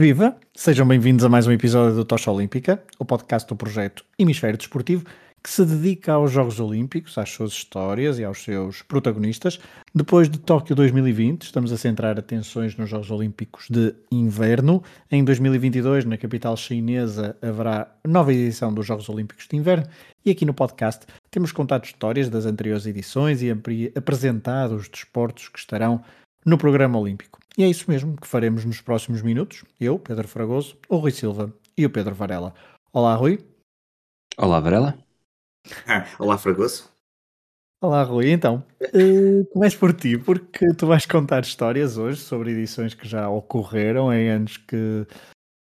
Viva! Sejam bem-vindos a mais um episódio do Tocha Olímpica, o podcast do projeto Hemisfério Desportivo, que se dedica aos Jogos Olímpicos, às suas histórias e aos seus protagonistas. Depois de Tóquio 2020, estamos a centrar atenções nos Jogos Olímpicos de Inverno. Em 2022, na capital chinesa, haverá nova edição dos Jogos Olímpicos de Inverno. E aqui no podcast temos contado histórias das anteriores edições e apresentado os desportos que estarão no programa olímpico. E é isso mesmo que faremos nos próximos minutos. Eu, Pedro Fragoso, o Rui Silva e o Pedro Varela. Olá, Rui. Olá, Varela. Ah, olá, Fragoso. Olá, Rui. Então, uh, começo por ti, porque tu vais contar histórias hoje sobre edições que já ocorreram em anos que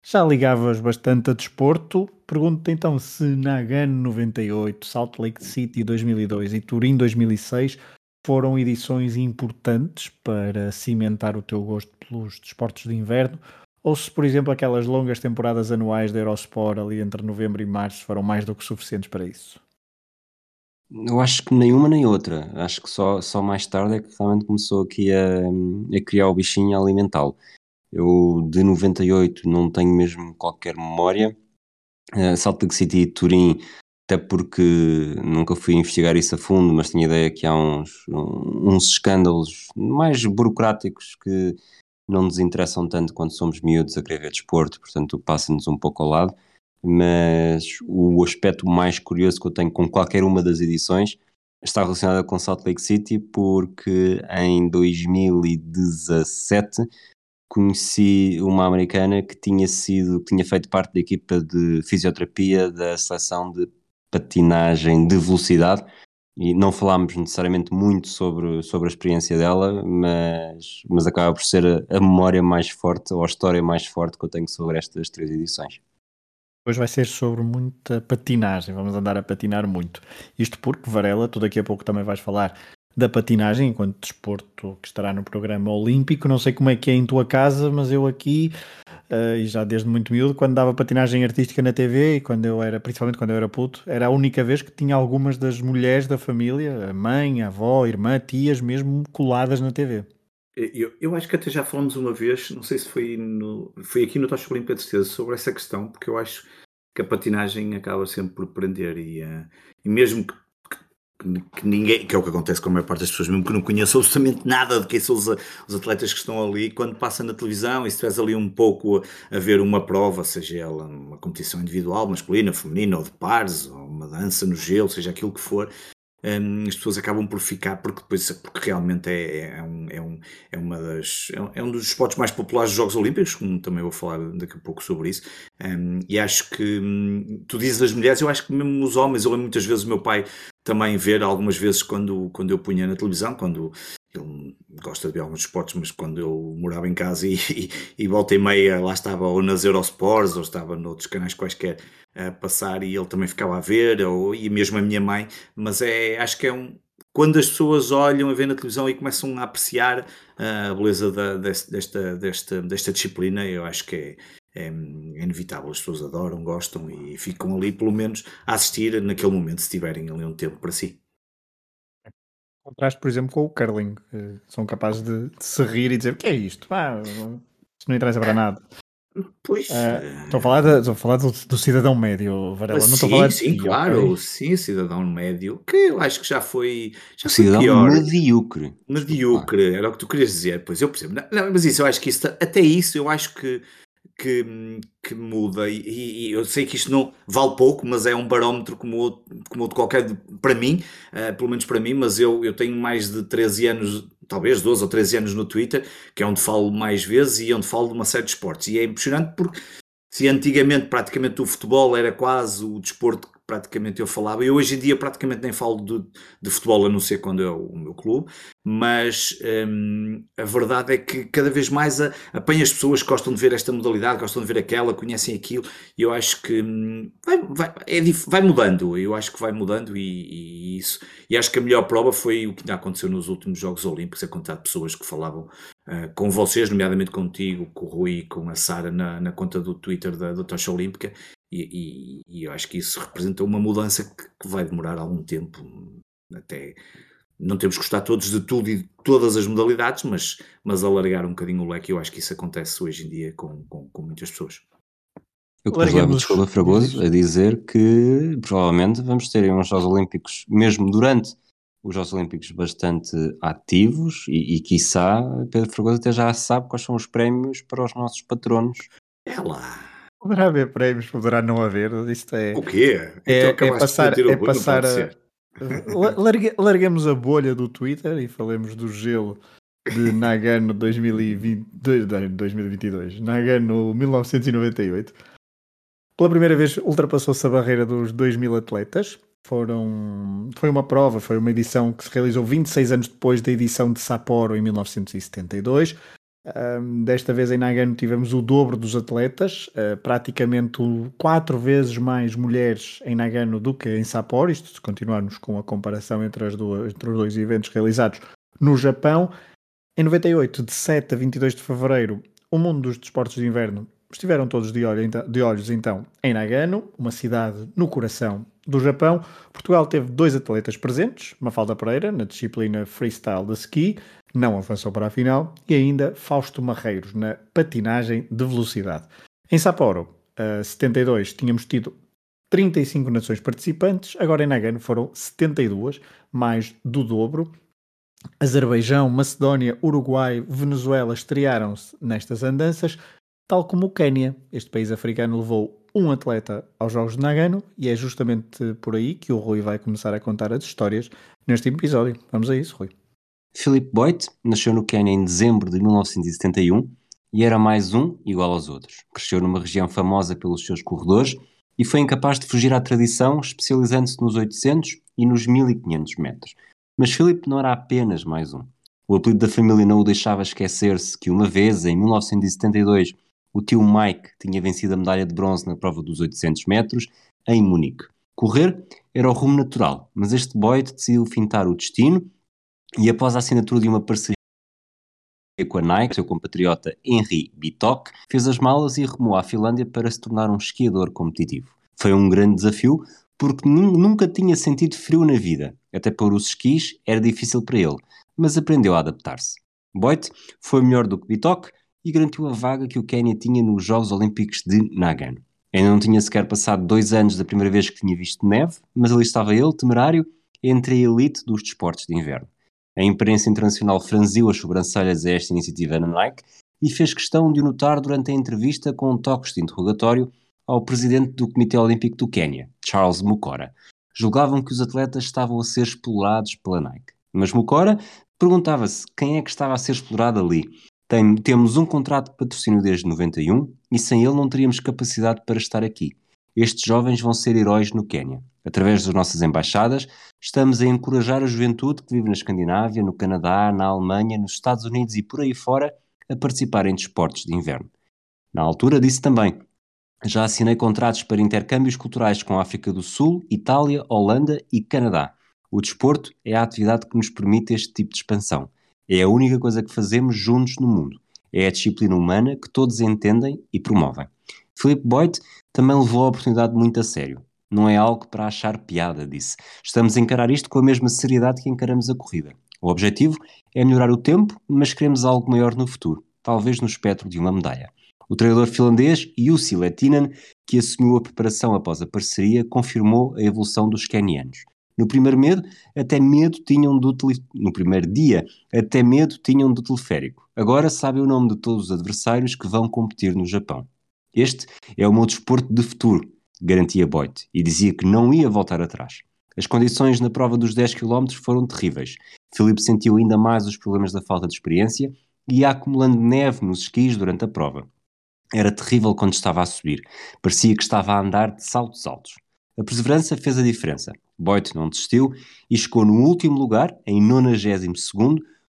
já ligavas bastante a desporto. Pergunto-te então se Nagano 98, Salt Lake City 2002 e Turim 2006 foram edições importantes para cimentar o teu gosto pelos desportos de inverno, ou se, por exemplo, aquelas longas temporadas anuais da Eurosport ali entre novembro e março foram mais do que suficientes para isso? Eu acho que nenhuma nem outra. Acho que só, só mais tarde é que realmente começou aqui a, a criar o bichinho a alimentá-lo. Eu de 98 não tenho mesmo qualquer memória. Uh, Salt Lake City e Turim, até porque nunca fui investigar isso a fundo, mas tinha ideia que há uns, uns escândalos mais burocráticos que não nos interessam tanto quando somos miúdos a querer ver desporto, portanto passa-nos um pouco ao lado. Mas o aspecto mais curioso que eu tenho com qualquer uma das edições está relacionado com Salt Lake City, porque em 2017 conheci uma americana que tinha sido, que tinha feito parte da equipa de fisioterapia da seleção de patinagem de velocidade e não falámos necessariamente muito sobre, sobre a experiência dela, mas, mas acaba por ser a, a memória mais forte ou a história mais forte que eu tenho sobre estas três edições. Hoje vai ser sobre muita patinagem, vamos andar a patinar muito. Isto porque, Varela, tu daqui a pouco também vais falar da patinagem enquanto desporto que estará no programa olímpico. Não sei como é que é em tua casa, mas eu aqui, uh, e já desde muito miúdo, quando dava patinagem artística na TV e quando eu era, principalmente quando eu era puto, era a única vez que tinha algumas das mulheres da família, a mãe, a avó, a irmã, tias mesmo coladas na TV. Eu, eu, acho que até já falamos uma vez, não sei se foi, no, foi aqui no Tocha Olímpica de certeza, sobre essa questão, porque eu acho que a patinagem acaba sempre por prender e, uh, e mesmo que, que, ninguém, que é o que acontece com a maior parte das pessoas, mesmo que não conheçam absolutamente nada de quem são os, os atletas que estão ali, quando passa na televisão e se estiveres ali um pouco a, a, ver uma prova, seja ela uma competição individual, masculina, feminina ou de pares, ou uma dança no gelo, seja aquilo que for, um, as pessoas acabam por ficar, porque depois porque realmente é, é, um, é, um, é uma das é um dos esportes mais populares dos Jogos Olímpicos, como também vou falar daqui a pouco sobre isso. Um, e acho que hum, tu dizes as mulheres, eu acho que mesmo os homens, eu lembro muitas vezes o meu pai também ver algumas vezes quando, quando eu punha na televisão, quando ele gosta de ver alguns esportes, mas quando eu morava em casa e, e, e volta e meia lá estava ou nas Eurosports ou estava noutros canais quaisquer a passar e ele também ficava a ver, ou, e mesmo a minha mãe, mas é, acho que é um. Quando as pessoas olham a ver na televisão e começam a apreciar a beleza da, desta, desta, desta disciplina, eu acho que é, é, é, inevitável. As pessoas adoram, gostam e ficam ali, pelo menos, a assistir naquele momento, se tiverem ali um tempo para si. Contraste, por exemplo, com o curling, são capazes de, de, se rir e dizer o que é isto? Ah, isto não interessa para nada. Pois. Uh, estou a falar, de, estou a falar do, do, cidadão médio, Varela. Sim, não estou a falar de sim, claro, okay? sim, cidadão médio, que eu acho que já foi. Já cidadão pior. medíocre. Medíocre, era o que tu querias dizer, pois eu percebo. Não, não, mas isso, eu acho que isso, até isso, eu acho que, que, que muda. E, e, eu sei que isto não vale pouco, mas é um barómetro como outro, como outro qualquer, para mim, uh, pelo menos para mim. Mas eu, eu tenho mais de 13 anos talvez 12 ou 13 anos no Twitter, que é onde falo mais vezes e onde falo de uma série de esportes. E é impressionante porque se antigamente praticamente o futebol era quase o desporto praticamente eu falava. Eu hoje em dia praticamente nem falo de, de futebol, a não ser quando é o, meu clube, mas hum, a verdade é que cada vez mais a, apanha as pessoas que gostam de ver esta modalidade, gostam de ver aquela, conhecem aquilo, e eu acho que hum, vai, vai, é, vai, mudando, eu acho que vai mudando e, e, isso. E acho que a melhor prova foi o que aconteceu nos últimos Jogos Olímpicos, a quantidade de pessoas que falavam uh, com vocês, nomeadamente contigo, com o Rui, com a Sara na, na conta do Twitter da, da Tocha Olímpica, e, e, e, eu acho que isso representa uma mudança que, que, vai demorar algum tempo, até não temos que gostar todos de tudo e de todas as modalidades, mas, mas alargar um bocadinho o leque, eu acho que isso acontece hoje em dia com, com, com muitas pessoas. Eu o Desculpa Fragoso a dizer que provavelmente vamos ter uns Jogos Olímpicos, mesmo durante os Jogos Olímpicos, bastante ativos e, e quiçá Pedro Fragoso até já sabe quais são os prémios para os nossos patronos. É lá. Poderá haver prémios, poderá não haver. Isto é. O quê? É, então, é passar. É passar a, largue, larguemos a bolha do Twitter e falemos do gelo de Nagano 2020, 2022. Nagano 1998. Pela primeira vez ultrapassou-se a barreira dos 2 mil atletas. Foram, foi uma prova, foi uma edição que se realizou 26 anos depois da edição de Sapporo em 1972. Um, desta vez em Nagano tivemos o dobro dos atletas, uh, praticamente quatro vezes mais mulheres em Nagano do que em Sapporo, isto se continuarmos com a comparação entre, duas, entre os dois eventos realizados no Japão. Em 98, de 7 a 22 de fevereiro, o mundo dos desportos de inverno estiveram todos de, olho, de olhos então em Nagano, uma cidade no coração do Japão. Portugal teve dois atletas presentes, Mafalda Pereira, na disciplina freestyle de ski, não avançou para a final, e ainda Fausto Marreiros na patinagem de velocidade. Em Sapporo, uh, 72, tínhamos tido 35 nações participantes, agora em Nagano foram 72, mais do dobro. Azerbaijão, Macedónia, Uruguai, Venezuela estrearam-se nestas andanças, tal como o Quênia. Este país africano levou um atleta aos Jogos de Nagano e é justamente por aí que o Rui vai começar a contar as histórias neste episódio. Vamos a isso, Rui. Philip Boyd nasceu no Quênia em dezembro de 1971 e era mais um igual aos outros. Cresceu numa região famosa pelos seus corredores e foi incapaz de fugir à tradição, especializando-se nos 800 e nos 1500 metros. Mas Philip não era apenas mais um. O apelido da família não o deixava esquecer-se que uma vez, em 1972, o tio Mike tinha vencido a medalha de bronze na prova dos 800 metros em Munique. Correr era o rumo natural, mas este Boyd decidiu fintar o destino e após a assinatura de uma parceria com a Nike, seu compatriota Henry Bitok fez as malas e remou à Finlândia para se tornar um esquiador competitivo. Foi um grande desafio porque nunca tinha sentido frio na vida, até por os esquis era difícil para ele, mas aprendeu a adaptar-se. Boyd foi melhor do que Bitok e garantiu a vaga que o Quênia tinha nos Jogos Olímpicos de Nagano. Ainda não tinha sequer passado dois anos da primeira vez que tinha visto neve, mas ali estava ele, temerário, entre a elite dos desportos de inverno. A imprensa internacional franziu as sobrancelhas a esta iniciativa na Nike e fez questão de o notar durante a entrevista com toques de interrogatório ao presidente do Comitê Olímpico do Quênia, Charles Mukora. Julgavam que os atletas estavam a ser explorados pela Nike. Mas Mukora perguntava-se quem é que estava a ser explorado ali. Tem, temos um contrato de patrocínio desde 91 e sem ele não teríamos capacidade para estar aqui. Estes jovens vão ser heróis no Quênia. Através das nossas embaixadas, estamos a encorajar a juventude que vive na Escandinávia, no Canadá, na Alemanha, nos Estados Unidos e por aí fora a participar em desportos de inverno. Na altura disse também: já assinei contratos para intercâmbios culturais com a África do Sul, Itália, Holanda e Canadá. O desporto é a atividade que nos permite este tipo de expansão. É a única coisa que fazemos juntos no mundo. É a disciplina humana que todos entendem e promovem. Philip Boyd também levou a oportunidade muito a sério. Não é algo para achar piada, disse. Estamos a encarar isto com a mesma seriedade que encaramos a corrida. O objetivo é melhorar o tempo, mas queremos algo maior no futuro, talvez no espectro de uma medalha. O treinador finlandês Jussi Lettinen, que assumiu a preparação após a parceria, confirmou a evolução dos kenianos. No primeiro medo, até medo tinham do tele... no primeiro dia, até medo tinham do teleférico. Agora sabem o nome de todos os adversários que vão competir no Japão. Este é o meu desporto de futuro, garantia Boyd, e dizia que não ia voltar atrás. As condições na prova dos 10 km foram terríveis. Filipe sentiu ainda mais os problemas da falta de experiência e ia acumulando neve nos esquis durante a prova. Era terrível quando estava a subir. Parecia que estava a andar de saltos altos. A perseverança fez a diferença. Boyd não desistiu e chegou no último lugar, em 92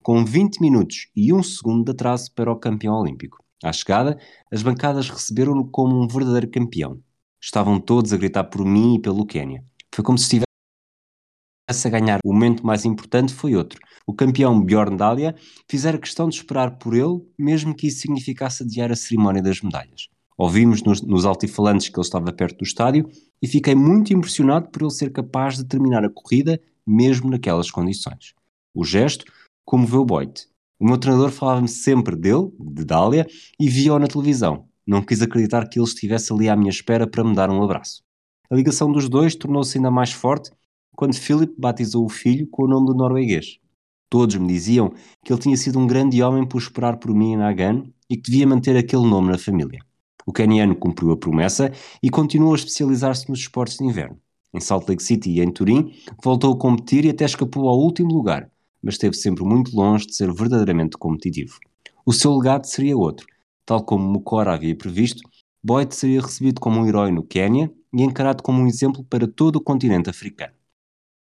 com 20 minutos e 1 segundo de atraso para o campeão olímpico. À chegada, as bancadas receberam-no como um verdadeiro campeão. Estavam todos a gritar por mim e pelo Quênia. Foi como se estivesse a ganhar. O momento mais importante foi outro. O campeão Bjorn Dahlia fizera questão de esperar por ele, mesmo que isso significasse adiar a cerimónia das medalhas. Ouvimos nos, nos altifalantes que ele estava perto do estádio e fiquei muito impressionado por ele ser capaz de terminar a corrida mesmo naquelas condições. O gesto comoveu Boyd. O meu treinador falava-me sempre dele, de Dália, e via-o na televisão. Não quis acreditar que ele estivesse ali à minha espera para me dar um abraço. A ligação dos dois tornou-se ainda mais forte quando Philip batizou o filho com o nome do norueguês. Todos me diziam que ele tinha sido um grande homem por esperar por mim em Nagan e que devia manter aquele nome na família. O caniano cumpriu a promessa e continuou a especializar-se nos esportes de inverno. Em Salt Lake City e em Turim, voltou a competir e até escapou ao último lugar, mas esteve sempre muito longe de ser verdadeiramente competitivo. O seu legado seria outro. Tal como Mukora havia previsto, Boyd seria recebido como um herói no Quênia e encarado como um exemplo para todo o continente africano.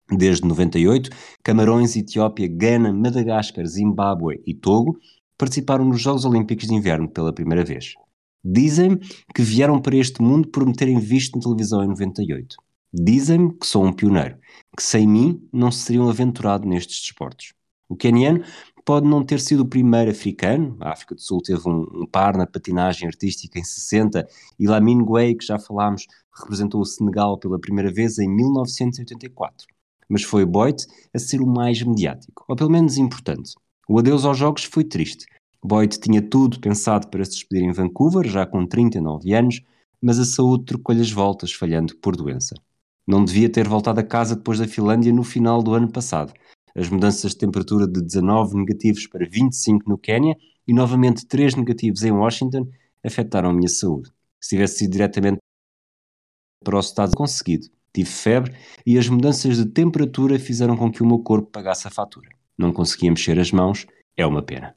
Desde 98, Camarões, Etiópia, Gana, Madagascar, Zimbábue e Togo participaram nos Jogos Olímpicos de Inverno pela primeira vez. Dizem-me que vieram para este mundo por me terem visto na televisão em 98. Dizem-me que sou um pioneiro, que sem mim não se seriam aventurado nestes desportos. O keniano pode não ter sido o primeiro africano, a África do Sul teve um, um par na patinagem artística em 60 e Lamine Gueye, que já falámos, representou o Senegal pela primeira vez em 1984. Mas foi Boyd a ser o mais mediático, ou pelo menos importante. O adeus aos Jogos foi triste, Boyd tinha tudo pensado para se despedir em Vancouver, já com 39 anos, mas a saúde trocou-lhe as voltas, falhando por doença. Não devia ter voltado a casa depois da Finlândia no final do ano passado. As mudanças de temperatura de 19 negativos para 25 no Quênia e novamente 3 negativos em Washington afetaram a minha saúde. Se tivesse sido diretamente para o estado conseguido, tive febre e as mudanças de temperatura fizeram com que o meu corpo pagasse a fatura. Não conseguia mexer as mãos, é uma pena.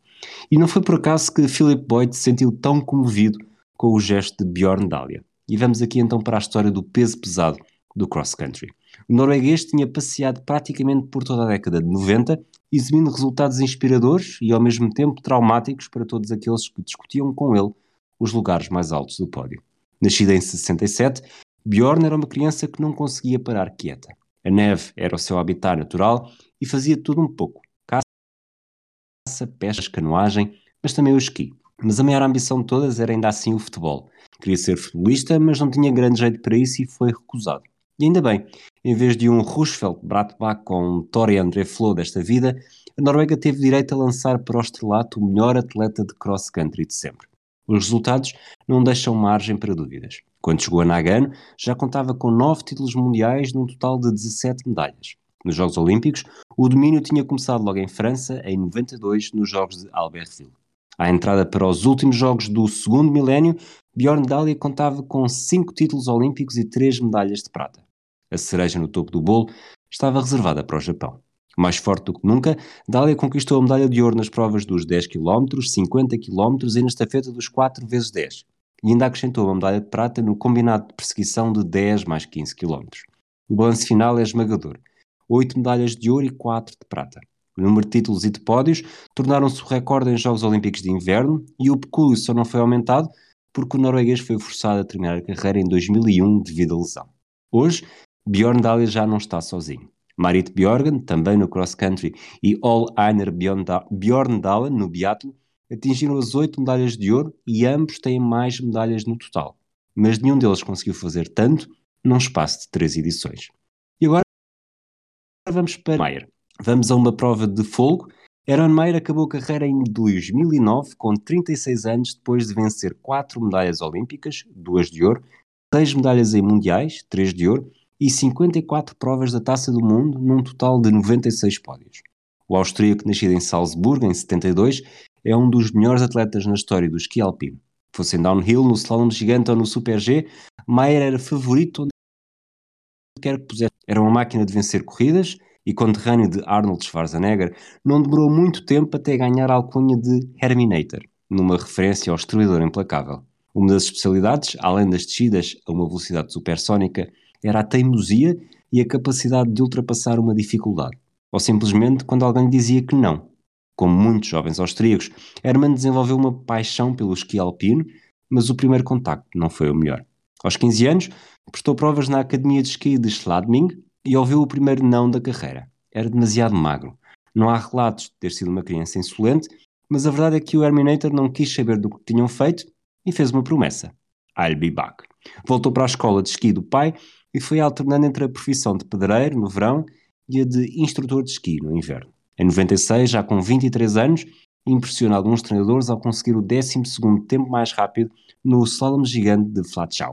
E não foi por acaso que Philip Boyd se sentiu tão comovido com o gesto de Bjorn Dahlia. E vamos aqui então para a história do peso pesado do cross-country. O norueguês tinha passeado praticamente por toda a década de 90, exibindo resultados inspiradores e ao mesmo tempo traumáticos para todos aqueles que discutiam com ele os lugares mais altos do pódio. Nascida em 67, Bjorn era uma criança que não conseguia parar quieta. A neve era o seu habitat natural e fazia tudo um pouco caça, pesca, canoagem, mas também o esqui. Mas a maior ambição de todas era ainda assim o futebol. Queria ser futebolista, mas não tinha grande jeito para isso e foi recusado. E ainda bem, em vez de um Roosevelt Bratbach com um Tori André Flo desta vida, a Noruega teve direito a lançar para o estrelato o melhor atleta de cross-country de sempre. Os resultados não deixam margem para dúvidas. Quando chegou a Nagano, já contava com nove títulos mundiais num total de 17 medalhas. Nos Jogos Olímpicos, o domínio tinha começado logo em França, em 92, nos Jogos de Albertville. À entrada para os últimos Jogos do segundo milénio, Bjorn Dahlia contava com cinco títulos olímpicos e três medalhas de prata. A cereja no topo do bolo estava reservada para o Japão. Mais forte do que nunca, Dahlia conquistou a medalha de ouro nas provas dos 10 km, 50 km e na estafeta dos 4 vezes 10 e ainda acrescentou uma medalha de prata no combinado de perseguição de 10 mais 15 km. O balanço final é esmagador. 8 medalhas de ouro e 4 de prata. O número de títulos e de pódios tornaram-se o recorde em Jogos Olímpicos de Inverno e o pecúlio só não foi aumentado porque o norueguês foi forçado a terminar a carreira em 2001 devido à lesão. Hoje, Bjorn Dahlia já não está sozinho. Marit Bjorgen, também no cross-country, e All Einar Bjorn Dahlia, no biatlo, atingiram as 8 medalhas de ouro e ambos têm mais medalhas no total. Mas nenhum deles conseguiu fazer tanto num espaço de três edições. E agora vamos para Meyer. Vamos a uma prova de fogo. Aaron Meyer acabou a carreira em 2009 com 36 anos depois de vencer 4 medalhas olímpicas, 2 de ouro, 6 medalhas em mundiais, 3 de ouro e 54 provas da Taça do Mundo num total de 96 pódios. O austríaco nascido em Salzburgo em 72 é um dos melhores atletas na história do esqui alpino. Fosse em downhill, no slalom gigante ou no super G, Meyer era favorito onde quer que pusesse. Era uma máquina de vencer corridas e conterrâneo de Arnold Schwarzenegger, não demorou muito tempo até ganhar a alcunha de Herminator, numa referência ao destruidor implacável. Uma das especialidades, além das descidas a uma velocidade supersónica, era a teimosia e a capacidade de ultrapassar uma dificuldade, ou simplesmente quando alguém dizia que não. Como muitos jovens austríacos, Hermann desenvolveu uma paixão pelo esqui alpino, mas o primeiro contacto não foi o melhor. Aos 15 anos, prestou provas na Academia de Esqui de Schladming e ouviu o primeiro não da carreira. Era demasiado magro. Não há relatos de ter sido uma criança insolente, mas a verdade é que o Herminator não quis saber do que tinham feito e fez uma promessa. I'll be back. Voltou para a escola de esqui do pai e foi alternando entre a profissão de pedreiro no verão e a de instrutor de esqui no inverno. Em 96, já com 23 anos, impressiona alguns treinadores ao conseguir o 12 tempo mais rápido no slalom gigante de Flatschau.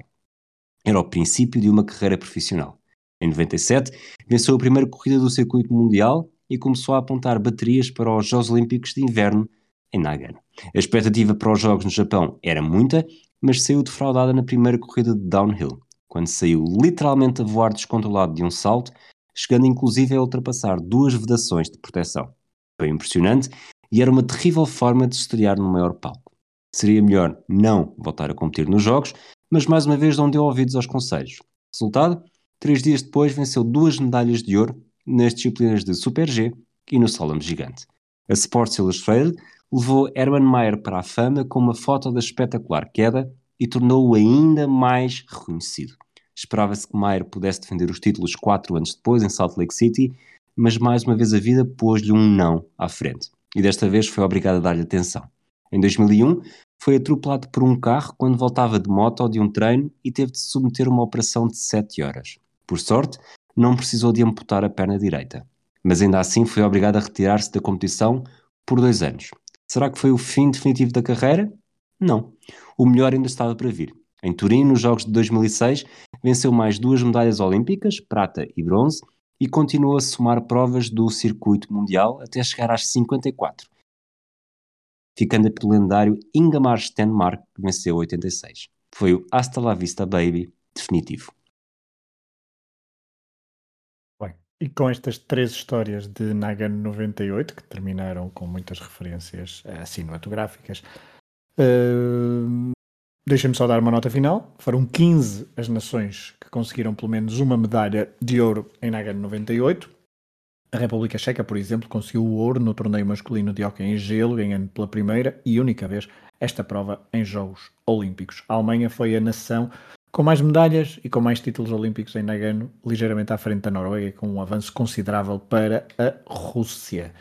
Era o princípio de uma carreira profissional. Em 97, venceu a primeira corrida do circuito mundial e começou a apontar baterias para os Jogos Olímpicos de Inverno em Nagano. A expectativa para os Jogos no Japão era muita, mas saiu defraudada na primeira corrida de downhill, quando saiu literalmente a voar descontrolado de um salto, chegando inclusive a ultrapassar duas vedações de proteção. Foi impressionante e era uma terrível forma de estrear no maior palco. Seria melhor não voltar a competir nos Jogos, mas mais uma vez não deu ouvidos aos conselhos. Resultado? Três dias depois venceu duas medalhas de ouro nas disciplinas de Super G e no slalom gigante. A Sports Illustrated levou Hermann Mayer para a fama com uma foto da espetacular queda e tornou-o ainda mais reconhecido. Esperava-se que Mayer pudesse defender os títulos quatro anos depois em Salt Lake City, mas mais uma vez a vida pôs-lhe um não à frente. E desta vez foi obrigado a dar-lhe atenção. Em 2001, foi atropelado por um carro quando voltava de moto ou de um treino e teve de submeter a uma operação de 7 horas. Por sorte, não precisou de amputar a perna direita. Mas ainda assim foi obrigado a retirar-se da competição por dois anos. Será que foi o fim definitivo da carreira? Não. O melhor ainda estava para vir. Em Turim, nos Jogos de 2006, venceu mais duas medalhas olímpicas, prata e bronze, e continuou a somar provas do circuito mundial até chegar às 54, ficando pelo lendário Ingemar Stenmark, que venceu 86. Foi o Hasta la Vista Baby definitivo. Bem, e com estas três histórias de Nagano 98, que terminaram com muitas referências uh, cinematográficas, deixem-me só dar uma nota final. Foram 15 as nações que conseguiram pelo menos uma medalha de ouro em Nagano 98. A República Checa, por exemplo, conseguiu o ouro no torneio masculino de hóquei em gelo, ganhando pela primeira e única vez esta prova em Jogos Olímpicos. A Alemanha foi a nação com mais medalhas e com mais títulos olímpicos em Nagano, ligeiramente à frente da Noruega, com um avanço considerável para a Rússia.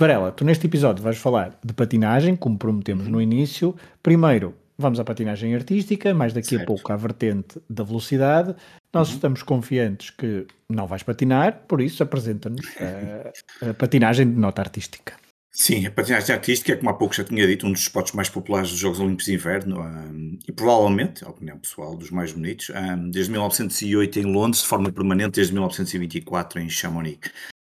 Varela, tu neste episódio vais falar de patinagem, como prometemos no início. Primeiro, vamos à patinagem artística, mais daqui certo. a pouco à vertente da velocidade. Nós uhum. estamos confiantes que não vais patinar, por isso apresenta-nos a, a, patinagem de nota artística. Sim, a patinagem artística, como há pouco já tinha dito, um dos esportes mais populares dos Jogos Olímpicos de Inverno um, e provavelmente, a opinião pessoal, dos mais bonitos, um, desde 1908 em Londres, de forma permanente desde 1924 em Chamonix.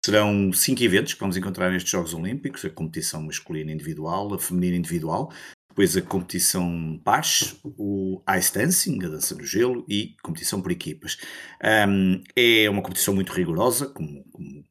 Serão cinco eventos que vamos encontrar nestes Jogos Olímpicos: a competição masculina individual, a feminina individual, depois a competição pares, o ice dancing, a dança no gelo e competição por equipas. Um, é uma competição muito rigorosa, como, como,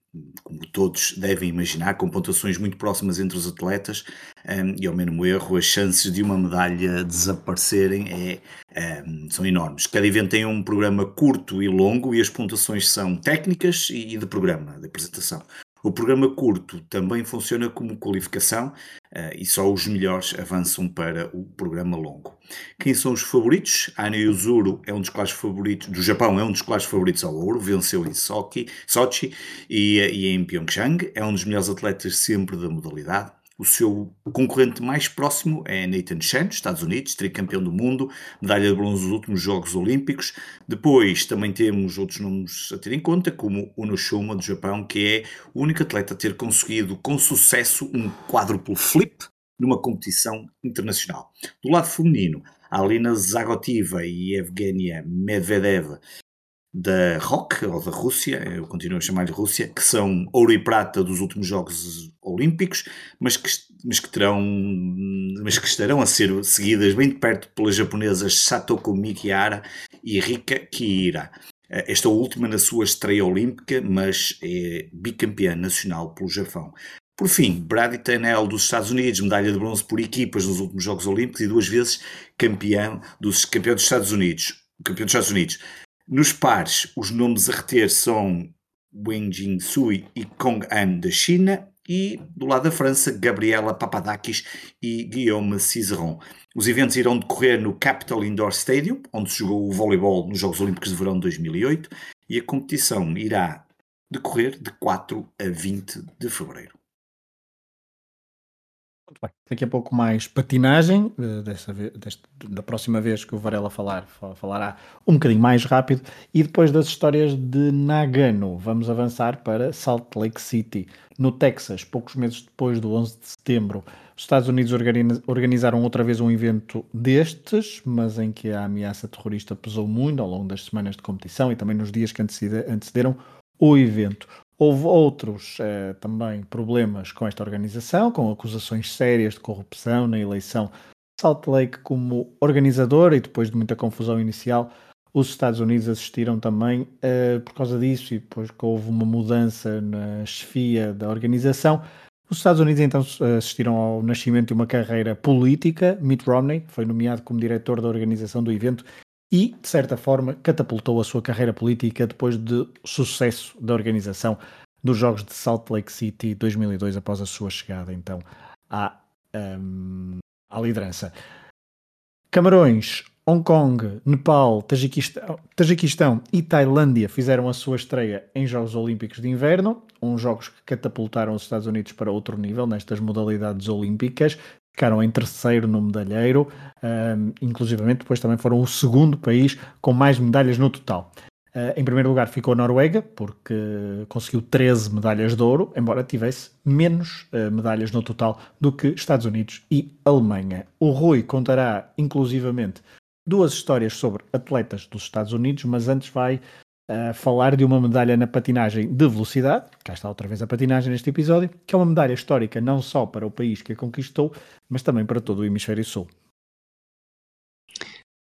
como, todos devem imaginar, com pontuações muito próximas entre os atletas um, e ao mínimo erro as chances de uma medalha desaparecerem é, um, são enormes. Cada evento tem um programa curto e longo e as pontuações são técnicas e de programa, de apresentação. O programa curto também funciona como qualificação uh, e só os melhores avançam para o programa longo. Quem são os favoritos? Ana Yuzuru é um dos claros favoritos do Japão, é um dos claros favoritos ao ouro, venceu em Sochi, Sochi e, eh, e em Pyeongchang, é um dos melhores atletas sempre da modalidade. O seu concorrente mais próximo é Nathan Chen, Estados Unidos, tricampeão do mundo, medalha de bronze nos últimos Jogos Olímpicos. Depois também temos outros nomes a ter em conta, como Uno Shuma, do Japão, que é o único atleta a ter conseguido com sucesso um quádruplo flip numa competição internacional. Do lado feminino, Alina Zagotiva e Evgenia Medvedev da ROC, ou da Rússia, eu continuo a chamar-lhe Rússia, que são ouro e prata dos últimos Jogos Olímpicos, mas que, mas que terão, mas que estarão a ser seguidas bem de perto pelas japonesas Satoko Mikihara e Rika Kiira. Esta última na sua estreia olímpica, mas é bicampeã nacional pelo Japão. Por fim, Brady Tanel dos Estados Unidos, medalha de bronze por equipas nos últimos Jogos Olímpicos e duas vezes campeão dos, campeão dos Estados Unidos. Campeão dos Estados Unidos. Nos pares, os nomes a reter são Wen Jingsui e Kong An da China e do lado da França, Gabriela Papadakis e Guillaume Cizeron. Os eventos irão decorrer no Capital Indoor Stadium, onde se jogou o voleibol nos Jogos Olímpicos de Verão de 2008, e a competição irá decorrer de 4 a 20 de fevereiro. Muito bem. Daqui a pouco mais patinagem, eh, dessa vez, desta, da próxima vez que o Varela falar, falará um bocadinho mais rápido. E depois das histórias de Nagano, vamos avançar para Salt Lake City, no Texas, poucos meses depois do 11 de setembro. Os Estados Unidos organizaram outra vez um evento destes, mas em que a ameaça terrorista pesou muito ao longo das semanas de competição e também nos dias que antecederam o evento. Houve outros eh, também problemas com esta organização, com acusações sérias de corrupção na eleição Salt Lake como organizador e depois de muita confusão inicial, os Estados Unidos assistiram também eh, por causa disso e depois que houve uma mudança na chefia da organização. Os Estados Unidos então assistiram ao nascimento de uma carreira política. Mitt Romney foi nomeado como diretor da organização do evento e, de certa forma, catapultou a sua carreira política depois de sucesso da organização dos Jogos de Salt Lake City 2002, após a sua chegada então à, um, à liderança. Camarões, Hong Kong, Nepal, Tajiquistão, Tajiquistão e Tailândia fizeram a sua estreia em Jogos Olímpicos de Inverno, uns jogos que catapultaram os Estados Unidos para outro nível nestas modalidades olímpicas, ficaram em terceiro no medalheiro, um, inclusivamente depois também foram o segundo país com mais medalhas no total. Uh, em primeiro lugar ficou a Noruega, porque conseguiu 13 medalhas de ouro, embora tivesse menos uh, medalhas no total do que Estados Unidos e Alemanha. O Rui contará inclusivamente duas histórias sobre atletas dos Estados Unidos, mas antes vai a falar de uma medalha na patinagem de velocidade, cá está outra vez a patinagem neste episódio, que é uma medalha histórica não só para o país que a conquistou, mas também para todo o hemisfério sul.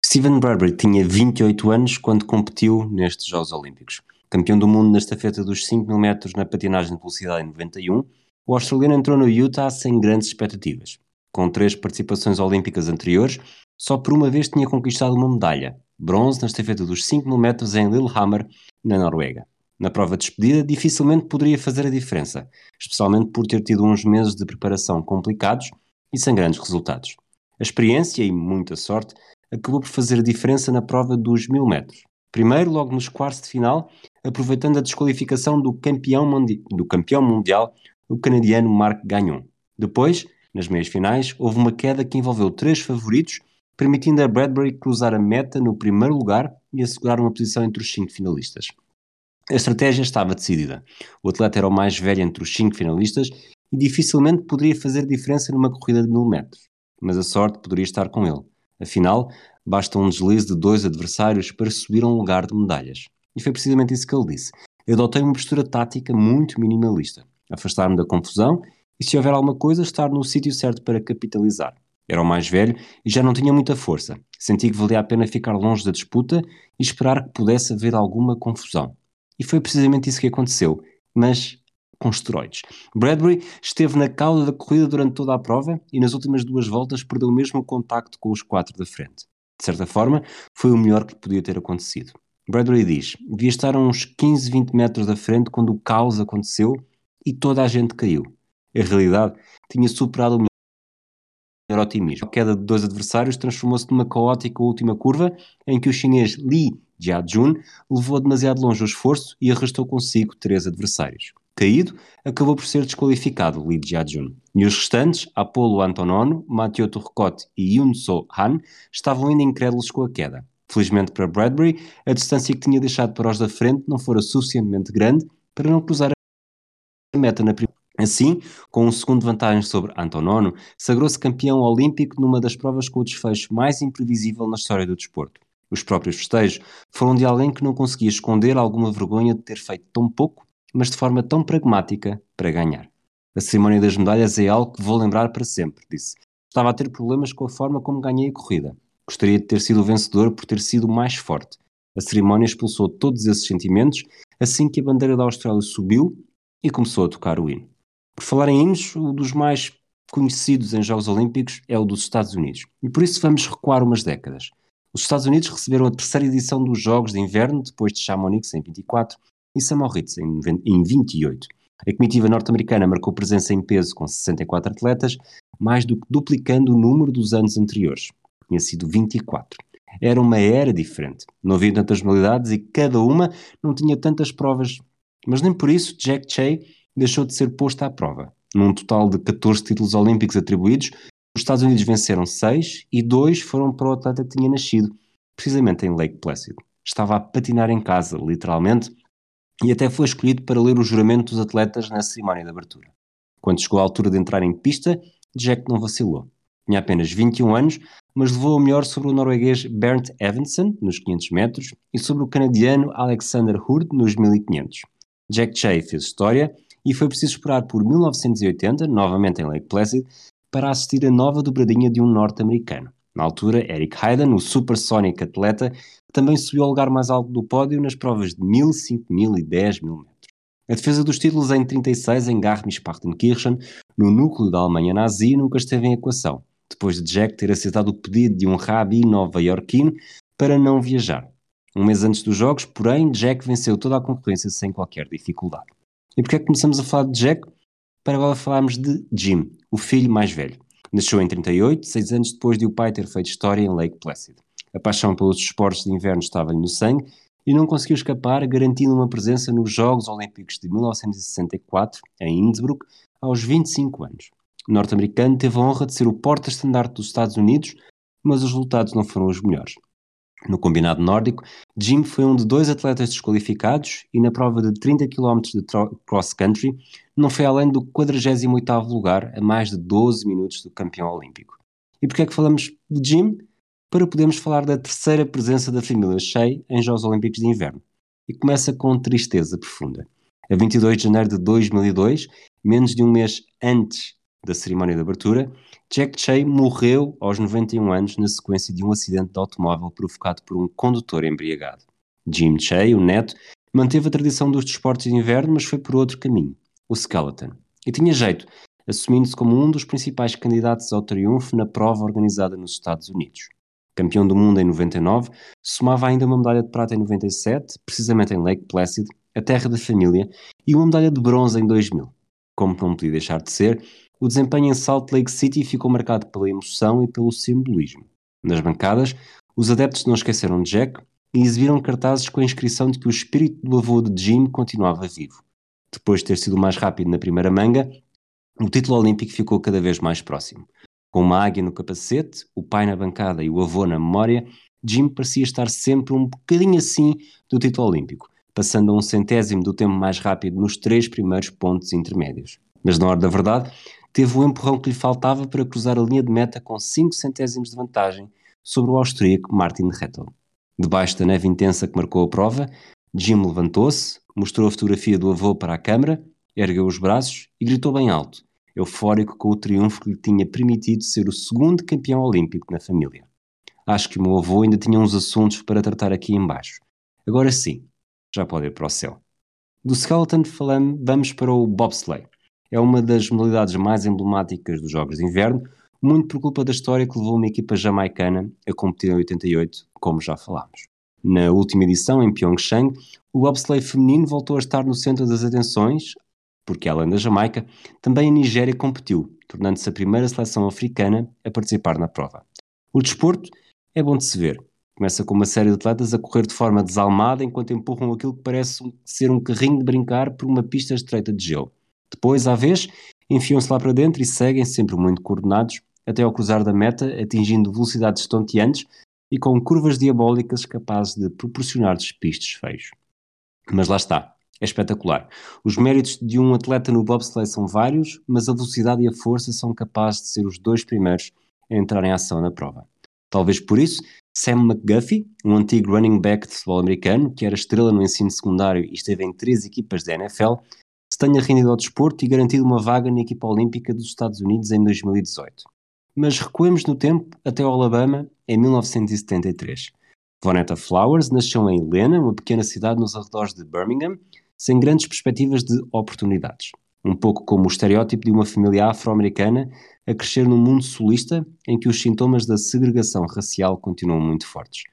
Steven Bradbury tinha 28 anos quando competiu nestes Jogos Olímpicos. Campeão do mundo na estafeta dos 5 mil metros na patinagem de velocidade em 91, o australiano entrou no Utah sem grandes expectativas. Com três participações olímpicas anteriores, só por uma vez tinha conquistado uma medalha, bronze na estafeta dos 5 mil metros em Lillehammer, na Noruega. Na prova de despedida, dificilmente poderia fazer a diferença, especialmente por ter tido uns meses de preparação complicados e sem grandes resultados. A experiência e muita sorte acabou por fazer a diferença na prova dos 1000 metros. Primeiro, logo nos quartos de final, aproveitando a desqualificação do campeão, do campeão mundial, o canadiano Marc Gagnon. Depois, nas meias finais, houve uma queda que envolveu três favoritos permitindo a Bradbury cruzar a meta no primeiro lugar e assegurar uma posição entre os cinco finalistas. A estratégia estava decidida. O atleta era o mais velho entre os cinco finalistas e dificilmente poderia fazer diferença numa corrida de mil metros. Mas a sorte poderia estar com ele. Afinal, basta um deslize de dois adversários para subir a um lugar de medalhas. E foi precisamente isso que ele disse. Eu adotei uma postura tática muito minimalista. Afastar-me da confusão e, se houver alguma coisa, estar no sítio certo para capitalizar. Era o mais velho e já não tinha muita força. Senti que valia a pena ficar longe da disputa e esperar que pudesse haver alguma confusão. E foi precisamente isso que aconteceu, mas com esteroides. Bradbury esteve na cauda da corrida durante toda a prova e nas últimas duas voltas perdeu mesmo o contacto com os quatro da frente. De certa forma, foi o melhor que podia ter acontecido. Bradbury diz: devia estar a uns 15, 20 metros da frente quando o caos aconteceu e toda a gente caiu. A realidade tinha superado o era otimismo. A queda de dois adversários transformou-se numa caótica última curva em que o chinês Li Jiajun levou demasiado longe o esforço e arrastou consigo três adversários. Caído, acabou por ser desqualificado Li Jiajun. E os restantes, Apolo Antonono, Matteo Turcotte e Yun So Han, estavam ainda incrédulos com a queda. Felizmente para Bradbury, a distância que tinha deixado para os da frente não fora suficientemente grande para não cruzar a meta na primeira Assim, com um segundo de vantagem sobre Antonono, sagrou-se campeão olímpico numa das provas com o desfecho mais imprevisível na história do desporto. Os próprios festejos foram de alguém que não conseguia esconder alguma vergonha de ter feito tão pouco, mas de forma tão pragmática para ganhar. A cerimónia das medalhas é algo que vou lembrar para sempre, disse. Estava a ter problemas com a forma como ganhei a corrida. Gostaria de ter sido o vencedor por ter sido o mais forte. A cerimónia expulsou todos esses sentimentos assim que a bandeira da Austrália subiu e começou a tocar o hino. Por falar em hinos, um dos mais conhecidos em Jogos Olímpicos é o dos Estados Unidos. E por isso vamos recuar umas décadas. Os Estados Unidos receberam a terceira edição dos Jogos de Inverno, depois de Chamonix em 24 e Samoritz em 28. A comitiva norte-americana marcou presença em peso com 64 atletas, mais do que duplicando o número dos anos anteriores. Tinha sido 24. Era uma era diferente. Não havia tantas modalidades e cada uma não tinha tantas provas. Mas nem por isso Jack Che deixou de ser posto à prova. Num total de 14 títulos olímpicos atribuídos, os Estados Unidos venceram seis e dois foram para o atleta que tinha nascido, precisamente em Lake Placid. Estava a patinar em casa, literalmente, e até foi escolhido para ler o juramento dos atletas na cerimónia de abertura. Quando chegou à altura de entrar em pista, Jack não vacilou. Tinha apenas 21 anos, mas levou o melhor sobre o norueguês Bernd Evensen, nos 500 metros, e sobre o canadiano Alexander Hurd, nos 1500. Jack Che fez história e foi preciso esperar por 1980, novamente em Lake Placid, para assistir a nova dobradinha de um norte-americano. Na altura, Eric Hayden, o supersónico atleta, também subiu ao lugar mais alto do pódio nas provas de 1000, 5000 e 10 mil metros. A defesa dos títulos em 36 em Garmisch-Partenkirchen, no núcleo da Alemanha nazi, nunca esteve em equação, depois de Jack ter aceitado o pedido de um rabi nova-iorquino para não viajar. Um mês antes dos jogos, porém, Jack venceu toda a concorrência sem qualquer dificuldade. E porquê é que começamos a falar de Jack? Para agora falarmos de Jim, o filho mais velho. Nasceu em 38, seis anos depois de o pai ter feito história em Lake Placid. A paixão pelos esportes de inverno estava-lhe no sangue e não conseguiu escapar, garantindo uma presença nos Jogos Olímpicos de 1964, em Innsbruck, aos 25 anos. O norte-americano teve a honra de ser o porta-estandarte dos Estados Unidos, mas os resultados não foram os melhores. No combinado nórdico, Jim foi um de dois atletas desqualificados e na prova de 30 km de cross-country não foi além do 48º lugar a mais de 12 minutos do campeão olímpico. E porquê é que falamos de Jim? Para podermos falar da terceira presença da família Shea em Jogos Olímpicos de Inverno. E começa com tristeza profunda. A 22 de janeiro de 2002, menos de um mês antes da cerimónia de abertura, Jack Che morreu aos 91 anos na sequência de um acidente de automóvel provocado por um condutor embriagado. Jim Che, o neto, manteve a tradição dos desportos de inverno, mas foi por outro caminho, o skeleton. E tinha jeito, assumindo-se como um dos principais candidatos ao triunfo na prova organizada nos Estados Unidos. Campeão do mundo em 99, somava ainda uma medalha de prata em 97, precisamente em Lake Placid, a terra da família, e uma medalha de bronze em 2000. Como não podia deixar de ser, o desempenho em Salt Lake City ficou marcado pela emoção e pelo simbolismo. Nas bancadas, os adeptos não esqueceram de Jack e exibiram cartazes com a inscrição de que o espírito do avô de Jim continuava vivo. Depois de ter sido mais rápido na primeira manga, o título olímpico ficou cada vez mais próximo. Com uma águia no capacete, o pai na bancada e o avô na memória, Jim parecia estar sempre um bocadinho assim do título olímpico, passando a um centésimo do tempo mais rápido nos três primeiros pontos intermédios. Mas na hora da verdade, teve o empurrão que lhe faltava para cruzar a linha de meta com 5 centésimos de vantagem sobre o austríaco Martin Rettel. Debaixo da neve intensa que marcou a prova, Jim levantou-se, mostrou a fotografia do avô para a câmara, ergueu os braços e gritou bem alto, eufórico com o triunfo que lhe tinha permitido ser o segundo campeão olímpico na família. Acho que o meu avô ainda tinha uns assuntos para tratar aqui embaixo. Agora sim, já pode ir para o céu. Do skeleton falando, vamos para o bobsleigh é uma das modalidades mais emblemáticas dos Jogos de Inverno, muito por culpa da história que levou uma equipa jamaicana a competir em 88, como já falámos. Na última edição, em Pyeongchang, o bobsleigh feminino voltou a estar no centro das atenções, porque além da Jamaica, também a Nigéria competiu, tornando-se a primeira seleção africana a participar na prova. O desporto é bom de se ver. Começa com uma série de atletas a correr de forma desalmada enquanto empurram aquilo que parece ser um carrinho de brincar por uma pista estreita de gelo. Depois, à vez, enfiam-se lá para dentro e seguem, sempre muito coordenados, até ao cruzar da meta, atingindo velocidades estonteantes e com curvas diabólicas capazes de proporcionar despistes feios. Mas lá está, é espetacular. Os méritos de um atleta no bobsleigh são vários, mas a velocidade e a força são capazes de ser os dois primeiros a entrar em ação na prova. Talvez por isso, Sam McGuffey, um antigo running back de futebol americano, que era estrela no ensino secundário e esteve em três equipas da NFL, se tenha rendido ao desporto e garantido uma vaga na equipa olímpica dos Estados Unidos em 2018. Mas recuemos no tempo até ao Alabama em 1973. Vonetta Flowers nasceu em Helena, uma pequena cidade nos arredores de Birmingham, sem grandes perspectivas de oportunidades. um pouco como o estereótipo de uma família afro-americana a crescer num mundo solista em que os sintomas da segregação racial continuam muito fortes.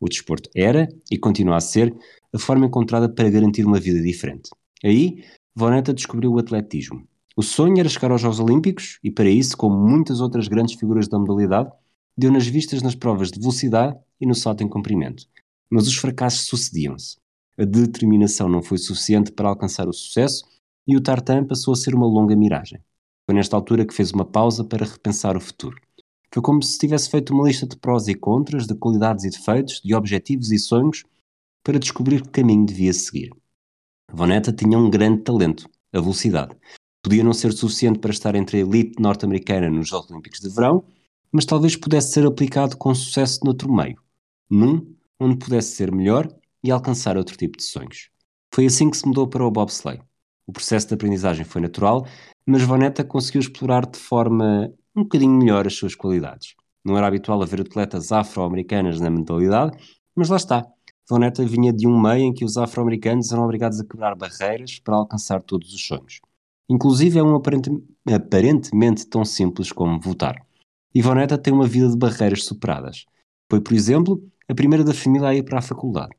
O desporto era, e continua a ser, a forma encontrada para garantir uma vida diferente. Aí, Vonetta descobriu o atletismo. O sonho era chegar aos Jogos Olímpicos e, para isso, como muitas outras grandes figuras da modalidade, deu nas vistas nas provas de velocidade e no salto em comprimento. Mas os fracassos sucediam-se. A determinação não foi suficiente para alcançar o sucesso e o tartan passou a ser uma longa miragem. Foi nesta altura que fez uma pausa para repensar o futuro. Foi como se tivesse feito uma lista de prós e contras, de qualidades e defeitos, de objetivos e sonhos, para descobrir que caminho devia seguir. Vonetta tinha um grande talento, a velocidade. Podia não ser suficiente para estar entre a elite norte-americana nos Jogos Olímpicos de Verão, mas talvez pudesse ser aplicado com sucesso noutro meio, num onde pudesse ser melhor e alcançar outro tipo de sonhos. Foi assim que se mudou para o bobsleigh. O processo de aprendizagem foi natural, mas Vonetta conseguiu explorar de forma um bocadinho melhor as suas qualidades. Não era habitual haver atletas afro-americanas na modalidade, mas lá está. Vonetta vinha de um meio em que os afro-americanos eram obrigados a quebrar barreiras para alcançar todos os sonhos. Inclusive é um aparente, aparentemente tão simples como votar. E Vonetta tem uma vida de barreiras superadas. Foi, por exemplo, a primeira da família a ir para a faculdade.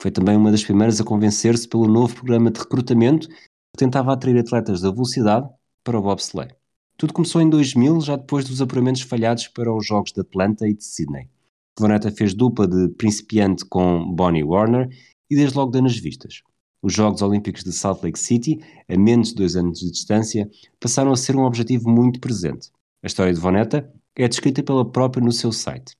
Foi também uma das primeiras a convencer-se pelo novo programa de recrutamento que tentava atrair atletas da velocidade para o bobsleigh. Tudo começou em 2000, já depois dos apuramentos falhados para os Jogos de Atlanta e de Sydney. Vonetta fez dupla de principiante com Bonnie Warner e desde logo deu nas vistas. Os Jogos Olímpicos de Salt Lake City, a menos de dois anos de distância, passaram a ser um objetivo muito presente. A história de Vonetta é descrita pela própria no seu site.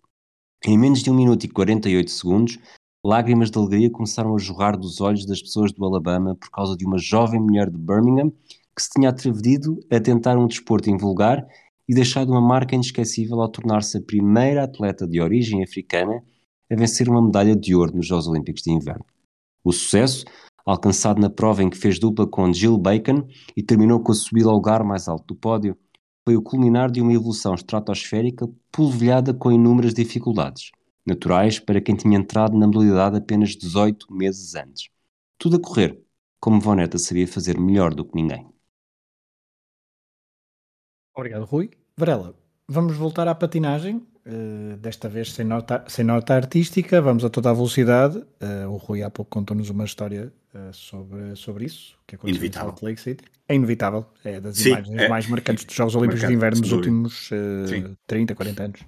Em menos de 1 minuto e 48 segundos, lágrimas de alegria começaram a jorrar dos olhos das pessoas do Alabama por causa de uma jovem mulher de Birmingham que se tinha atrevido a tentar um desporto invulgar e deixado uma marca inesquecível ao tornar-se a primeira atleta de origem africana a vencer uma medalha de ouro nos Jogos Olímpicos de Inverno. O sucesso, alcançado na prova em que fez dupla com Jill Bacon e terminou com a subida ao lugar mais alto do pódio, foi o culminar de uma evolução estratosférica polvilhada com inúmeras dificuldades, naturais para quem tinha entrado na modalidade apenas 18 meses antes. Tudo a correr, como Vonetta sabia fazer melhor do que ninguém. Obrigado, Rui. Varela, vamos voltar à patinagem, uh, desta vez sem nota, sem nota artística, vamos a toda a velocidade. Uh, o Rui há pouco contou-nos uma história uh, sobre, sobre isso, que aconteceu Inevitável. em Salt Lake City. É inevitável, é das Sim, imagens é. mais marcantes dos Jogos Olímpicos de Inverno dúvida. últimos Sim. 30, 40 anos.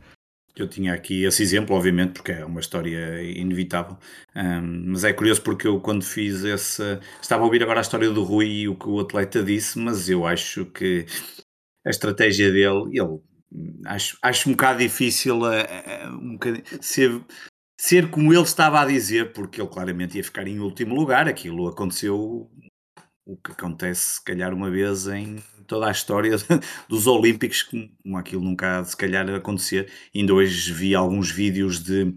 Eu tinha aqui esse exemplo, obviamente, porque é uma história inevitável. Ahm, mas é curioso porque eu, quando fiz esse. Estava a ouvir agora a história do Rui e o que o atleta disse, mas eu acho que a estratégia dele, ele. Acho, acho um bocado difícil a, a- um ser, ser como ele estava a dizer, porque ele claramente ia ficar em último lugar. Aquilo aconteceu o que acontece, se calhar, uma vez em toda a história dos Olímpicos, como aquilo nunca há de se calhar acontecer. Ainda hoje vi alguns vídeos de